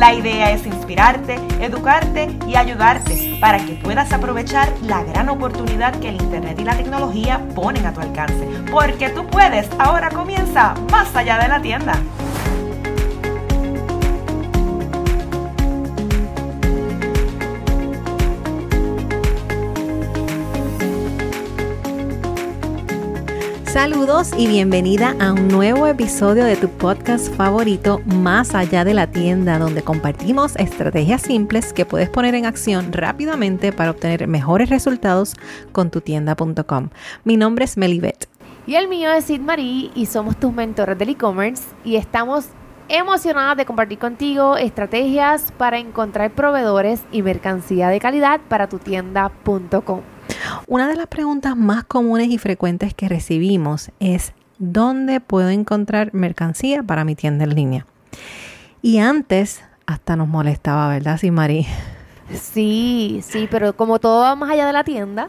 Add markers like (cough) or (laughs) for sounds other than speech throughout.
La idea es inspirarte, educarte y ayudarte para que puedas aprovechar la gran oportunidad que el Internet y la tecnología ponen a tu alcance. Porque tú puedes, ahora comienza más allá de la tienda. Saludos y bienvenida a un nuevo episodio de tu podcast favorito Más allá de la tienda, donde compartimos estrategias simples que puedes poner en acción rápidamente para obtener mejores resultados con tu tienda.com. Mi nombre es Melibet. Y el mío es Sid Marie y somos tus mentores del e-commerce y estamos emocionadas de compartir contigo estrategias para encontrar proveedores y mercancía de calidad para tu tienda.com. Una de las preguntas más comunes y frecuentes que recibimos es ¿dónde puedo encontrar mercancía para mi tienda en línea? Y antes hasta nos molestaba, ¿verdad, sí, Marí? Sí, sí, pero como todo va más allá de la tienda,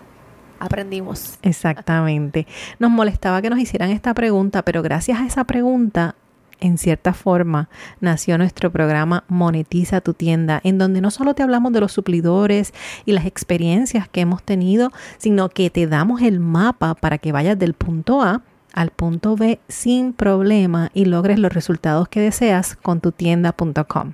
aprendimos. Exactamente. Nos molestaba que nos hicieran esta pregunta, pero gracias a esa pregunta en cierta forma, nació nuestro programa Monetiza tu tienda, en donde no solo te hablamos de los suplidores y las experiencias que hemos tenido, sino que te damos el mapa para que vayas del punto A al punto B sin problema y logres los resultados que deseas con tu tienda.com.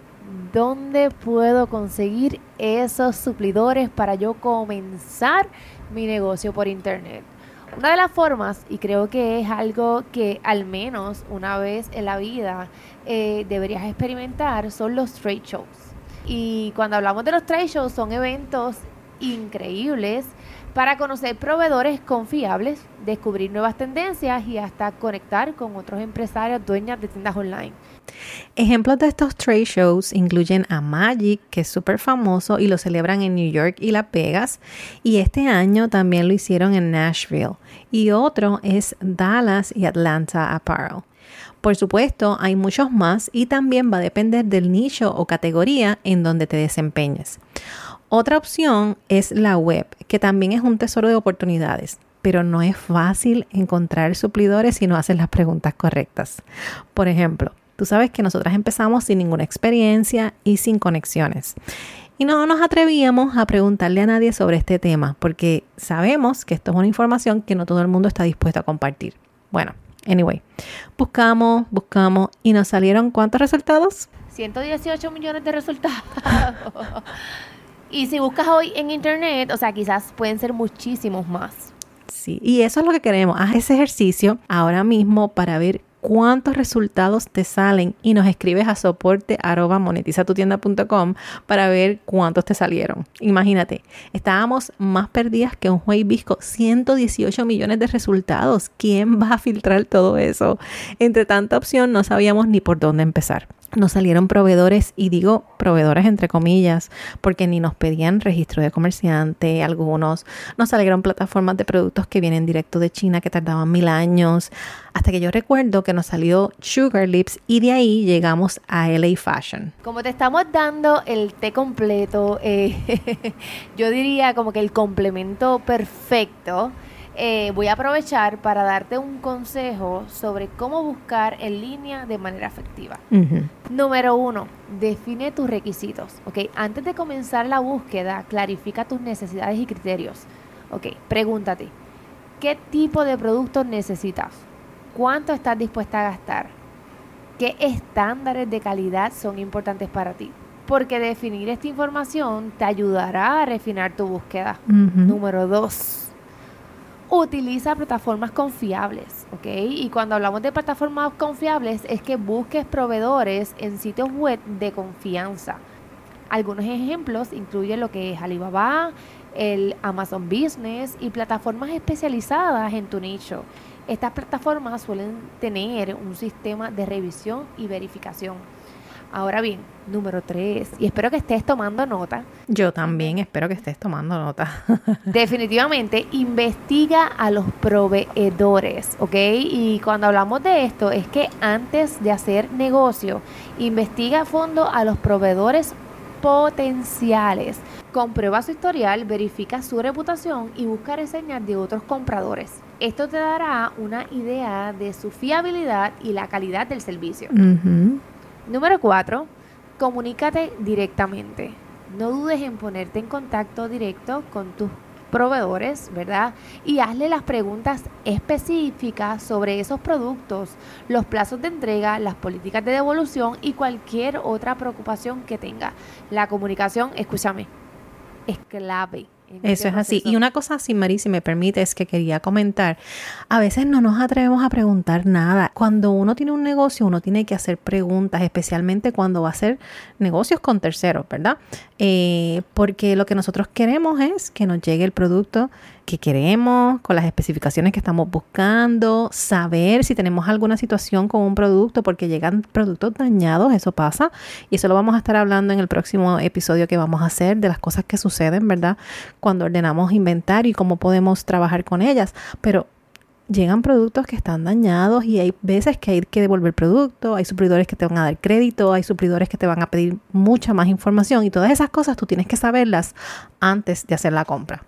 ¿Dónde puedo conseguir esos suplidores para yo comenzar mi negocio por internet. Una de las formas, y creo que es algo que al menos una vez en la vida eh, deberías experimentar, son los trade shows. Y cuando hablamos de los trade shows, son eventos increíbles para conocer proveedores confiables, descubrir nuevas tendencias y hasta conectar con otros empresarios dueñas de tiendas online. Ejemplos de estos trade shows incluyen a Magic, que es súper famoso y lo celebran en New York y Las Vegas, y este año también lo hicieron en Nashville, y otro es Dallas y Atlanta Apparel. Por supuesto, hay muchos más y también va a depender del nicho o categoría en donde te desempeñes. Otra opción es la web, que también es un tesoro de oportunidades pero no es fácil encontrar suplidores si no haces las preguntas correctas. Por ejemplo, Tú sabes que nosotras empezamos sin ninguna experiencia y sin conexiones. Y no nos atrevíamos a preguntarle a nadie sobre este tema porque sabemos que esto es una información que no todo el mundo está dispuesto a compartir. Bueno, anyway, buscamos, buscamos y nos salieron cuántos resultados? 118 millones de resultados. (laughs) y si buscas hoy en internet, o sea, quizás pueden ser muchísimos más. Sí, y eso es lo que queremos. Haz ese ejercicio ahora mismo para ver cuántos resultados te salen y nos escribes a soporte para ver cuántos te salieron. Imagínate, estábamos más perdidas que un juez visco, 118 millones de resultados. ¿Quién va a filtrar todo eso? Entre tanta opción no sabíamos ni por dónde empezar nos salieron proveedores, y digo proveedores entre comillas, porque ni nos pedían registro de comerciante, algunos nos salieron plataformas de productos que vienen directo de China que tardaban mil años, hasta que yo recuerdo que nos salió Sugar Lips y de ahí llegamos a LA Fashion. Como te estamos dando el té completo, eh, (laughs) yo diría como que el complemento perfecto eh, voy a aprovechar para darte un consejo sobre cómo buscar en línea de manera efectiva. Número uno, define tus requisitos. Okay, antes de comenzar la búsqueda, clarifica tus necesidades y criterios. Ok, pregúntate, ¿qué tipo de productos necesitas? ¿Cuánto estás dispuesta a gastar? ¿Qué estándares de calidad son importantes para ti? Porque definir esta información te ayudará a refinar tu búsqueda. Número dos utiliza plataformas confiables, ¿ok? Y cuando hablamos de plataformas confiables es que busques proveedores en sitios web de confianza. Algunos ejemplos incluyen lo que es Alibaba, el Amazon Business y plataformas especializadas en tu nicho. Estas plataformas suelen tener un sistema de revisión y verificación. Ahora bien, número tres, y espero que estés tomando nota. Yo también espero que estés tomando nota. (laughs) Definitivamente, investiga a los proveedores, ¿ok? Y cuando hablamos de esto, es que antes de hacer negocio, investiga a fondo a los proveedores potenciales. Comprueba su historial, verifica su reputación y busca reseñas de otros compradores. Esto te dará una idea de su fiabilidad y la calidad del servicio. Número 4. Comunícate directamente. No dudes en ponerte en contacto directo con tus proveedores, ¿verdad? Y hazle las preguntas específicas sobre esos productos, los plazos de entrega, las políticas de devolución y cualquier otra preocupación que tenga. La comunicación, escúchame, es clave. Eso es así. Y una cosa así, Mari, si me permite, es que quería comentar. A veces no nos atrevemos a preguntar nada. Cuando uno tiene un negocio, uno tiene que hacer preguntas, especialmente cuando va a hacer negocios con terceros, ¿verdad? Eh, porque lo que nosotros queremos es que nos llegue el producto que queremos, con las especificaciones que estamos buscando, saber si tenemos alguna situación con un producto, porque llegan productos dañados, eso pasa, y eso lo vamos a estar hablando en el próximo episodio que vamos a hacer de las cosas que suceden, ¿verdad? Cuando ordenamos inventario y cómo podemos trabajar con ellas, pero llegan productos que están dañados y hay veces que hay que devolver producto, hay suplidores que te van a dar crédito, hay suplidores que te van a pedir mucha más información y todas esas cosas tú tienes que saberlas antes de hacer la compra.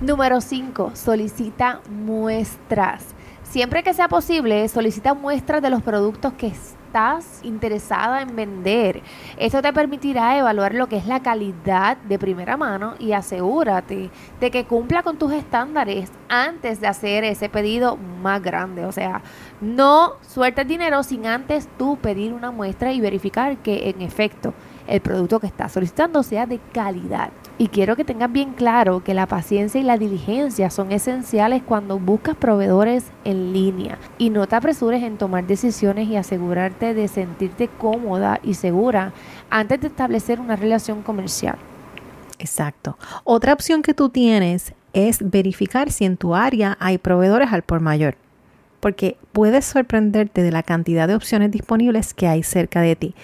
Número 5. Solicita muestras. Siempre que sea posible, solicita muestras de los productos que estás interesada en vender. Esto te permitirá evaluar lo que es la calidad de primera mano y asegúrate de que cumpla con tus estándares antes de hacer ese pedido más grande. O sea, no sueltes dinero sin antes tú pedir una muestra y verificar que en efecto el producto que estás solicitando sea de calidad. Y quiero que tengas bien claro que la paciencia y la diligencia son esenciales cuando buscas proveedores en línea. Y no te apresures en tomar decisiones y asegurarte de sentirte cómoda y segura antes de establecer una relación comercial. Exacto. Otra opción que tú tienes es verificar si en tu área hay proveedores al por mayor. Porque puedes sorprenderte de la cantidad de opciones disponibles que hay cerca de ti.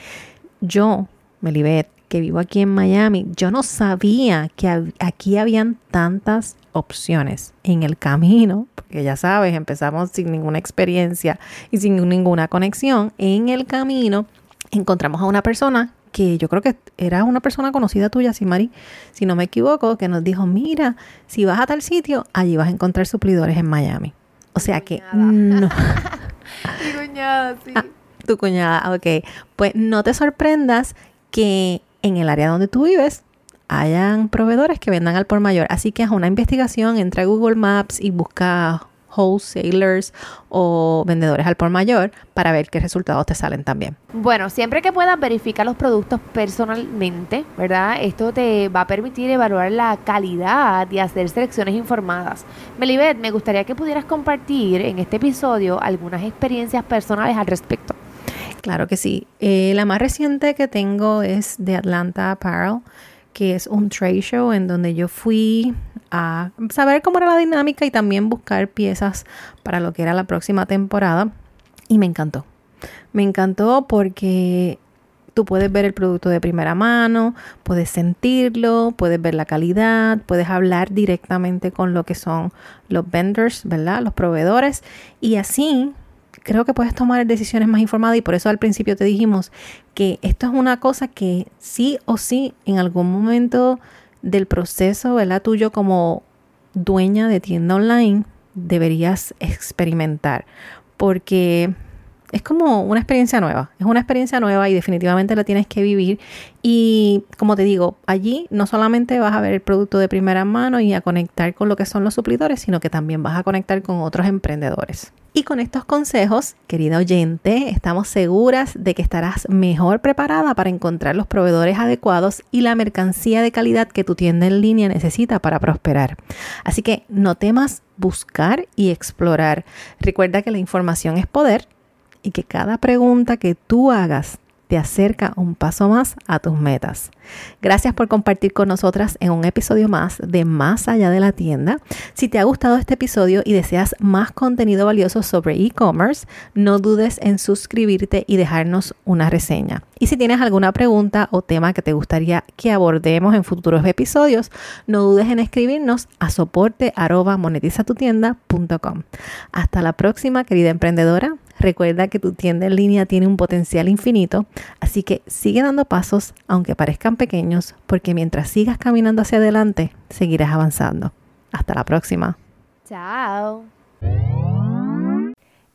Yo, Melibet, que vivo aquí en Miami, yo no sabía que aquí habían tantas opciones en el camino, porque ya sabes, empezamos sin ninguna experiencia y sin ninguna conexión. En el camino encontramos a una persona que yo creo que era una persona conocida tuya, si Mari, si no me equivoco, que nos dijo, mira, si vas a tal sitio, allí vas a encontrar suplidores en Miami. O sea que no. (laughs) Mi cuñada, sí. Ah, tu cuñada, ok. Pues no te sorprendas que en el área donde tú vives hayan proveedores que vendan al por mayor. Así que haz una investigación, entra a Google Maps y busca wholesalers o vendedores al por mayor para ver qué resultados te salen también. Bueno, siempre que puedas verificar los productos personalmente, ¿verdad? Esto te va a permitir evaluar la calidad y hacer selecciones informadas. Melibet, me gustaría que pudieras compartir en este episodio algunas experiencias personales al respecto. Claro que sí. Eh, la más reciente que tengo es de Atlanta Apparel, que es un trade show en donde yo fui a saber cómo era la dinámica y también buscar piezas para lo que era la próxima temporada. Y me encantó. Me encantó porque tú puedes ver el producto de primera mano, puedes sentirlo, puedes ver la calidad, puedes hablar directamente con lo que son los vendors, ¿verdad? Los proveedores. Y así creo que puedes tomar decisiones más informadas y por eso al principio te dijimos que esto es una cosa que sí o sí en algún momento del proceso, ¿verdad? Tuyo como dueña de tienda online deberías experimentar porque es como una experiencia nueva, es una experiencia nueva y definitivamente la tienes que vivir. Y como te digo, allí no solamente vas a ver el producto de primera mano y a conectar con lo que son los suplidores, sino que también vas a conectar con otros emprendedores. Y con estos consejos, querida oyente, estamos seguras de que estarás mejor preparada para encontrar los proveedores adecuados y la mercancía de calidad que tu tienda en línea necesita para prosperar. Así que no temas buscar y explorar. Recuerda que la información es poder y que cada pregunta que tú hagas te acerca un paso más a tus metas. Gracias por compartir con nosotras en un episodio más de Más allá de la tienda. Si te ha gustado este episodio y deseas más contenido valioso sobre e-commerce, no dudes en suscribirte y dejarnos una reseña. Y si tienes alguna pregunta o tema que te gustaría que abordemos en futuros episodios, no dudes en escribirnos a soporte monetizatutienda.com. Hasta la próxima, querida emprendedora. Recuerda que tu tienda en línea tiene un potencial infinito, así que sigue dando pasos aunque parezcan pequeños, porque mientras sigas caminando hacia adelante, seguirás avanzando. Hasta la próxima. Chao.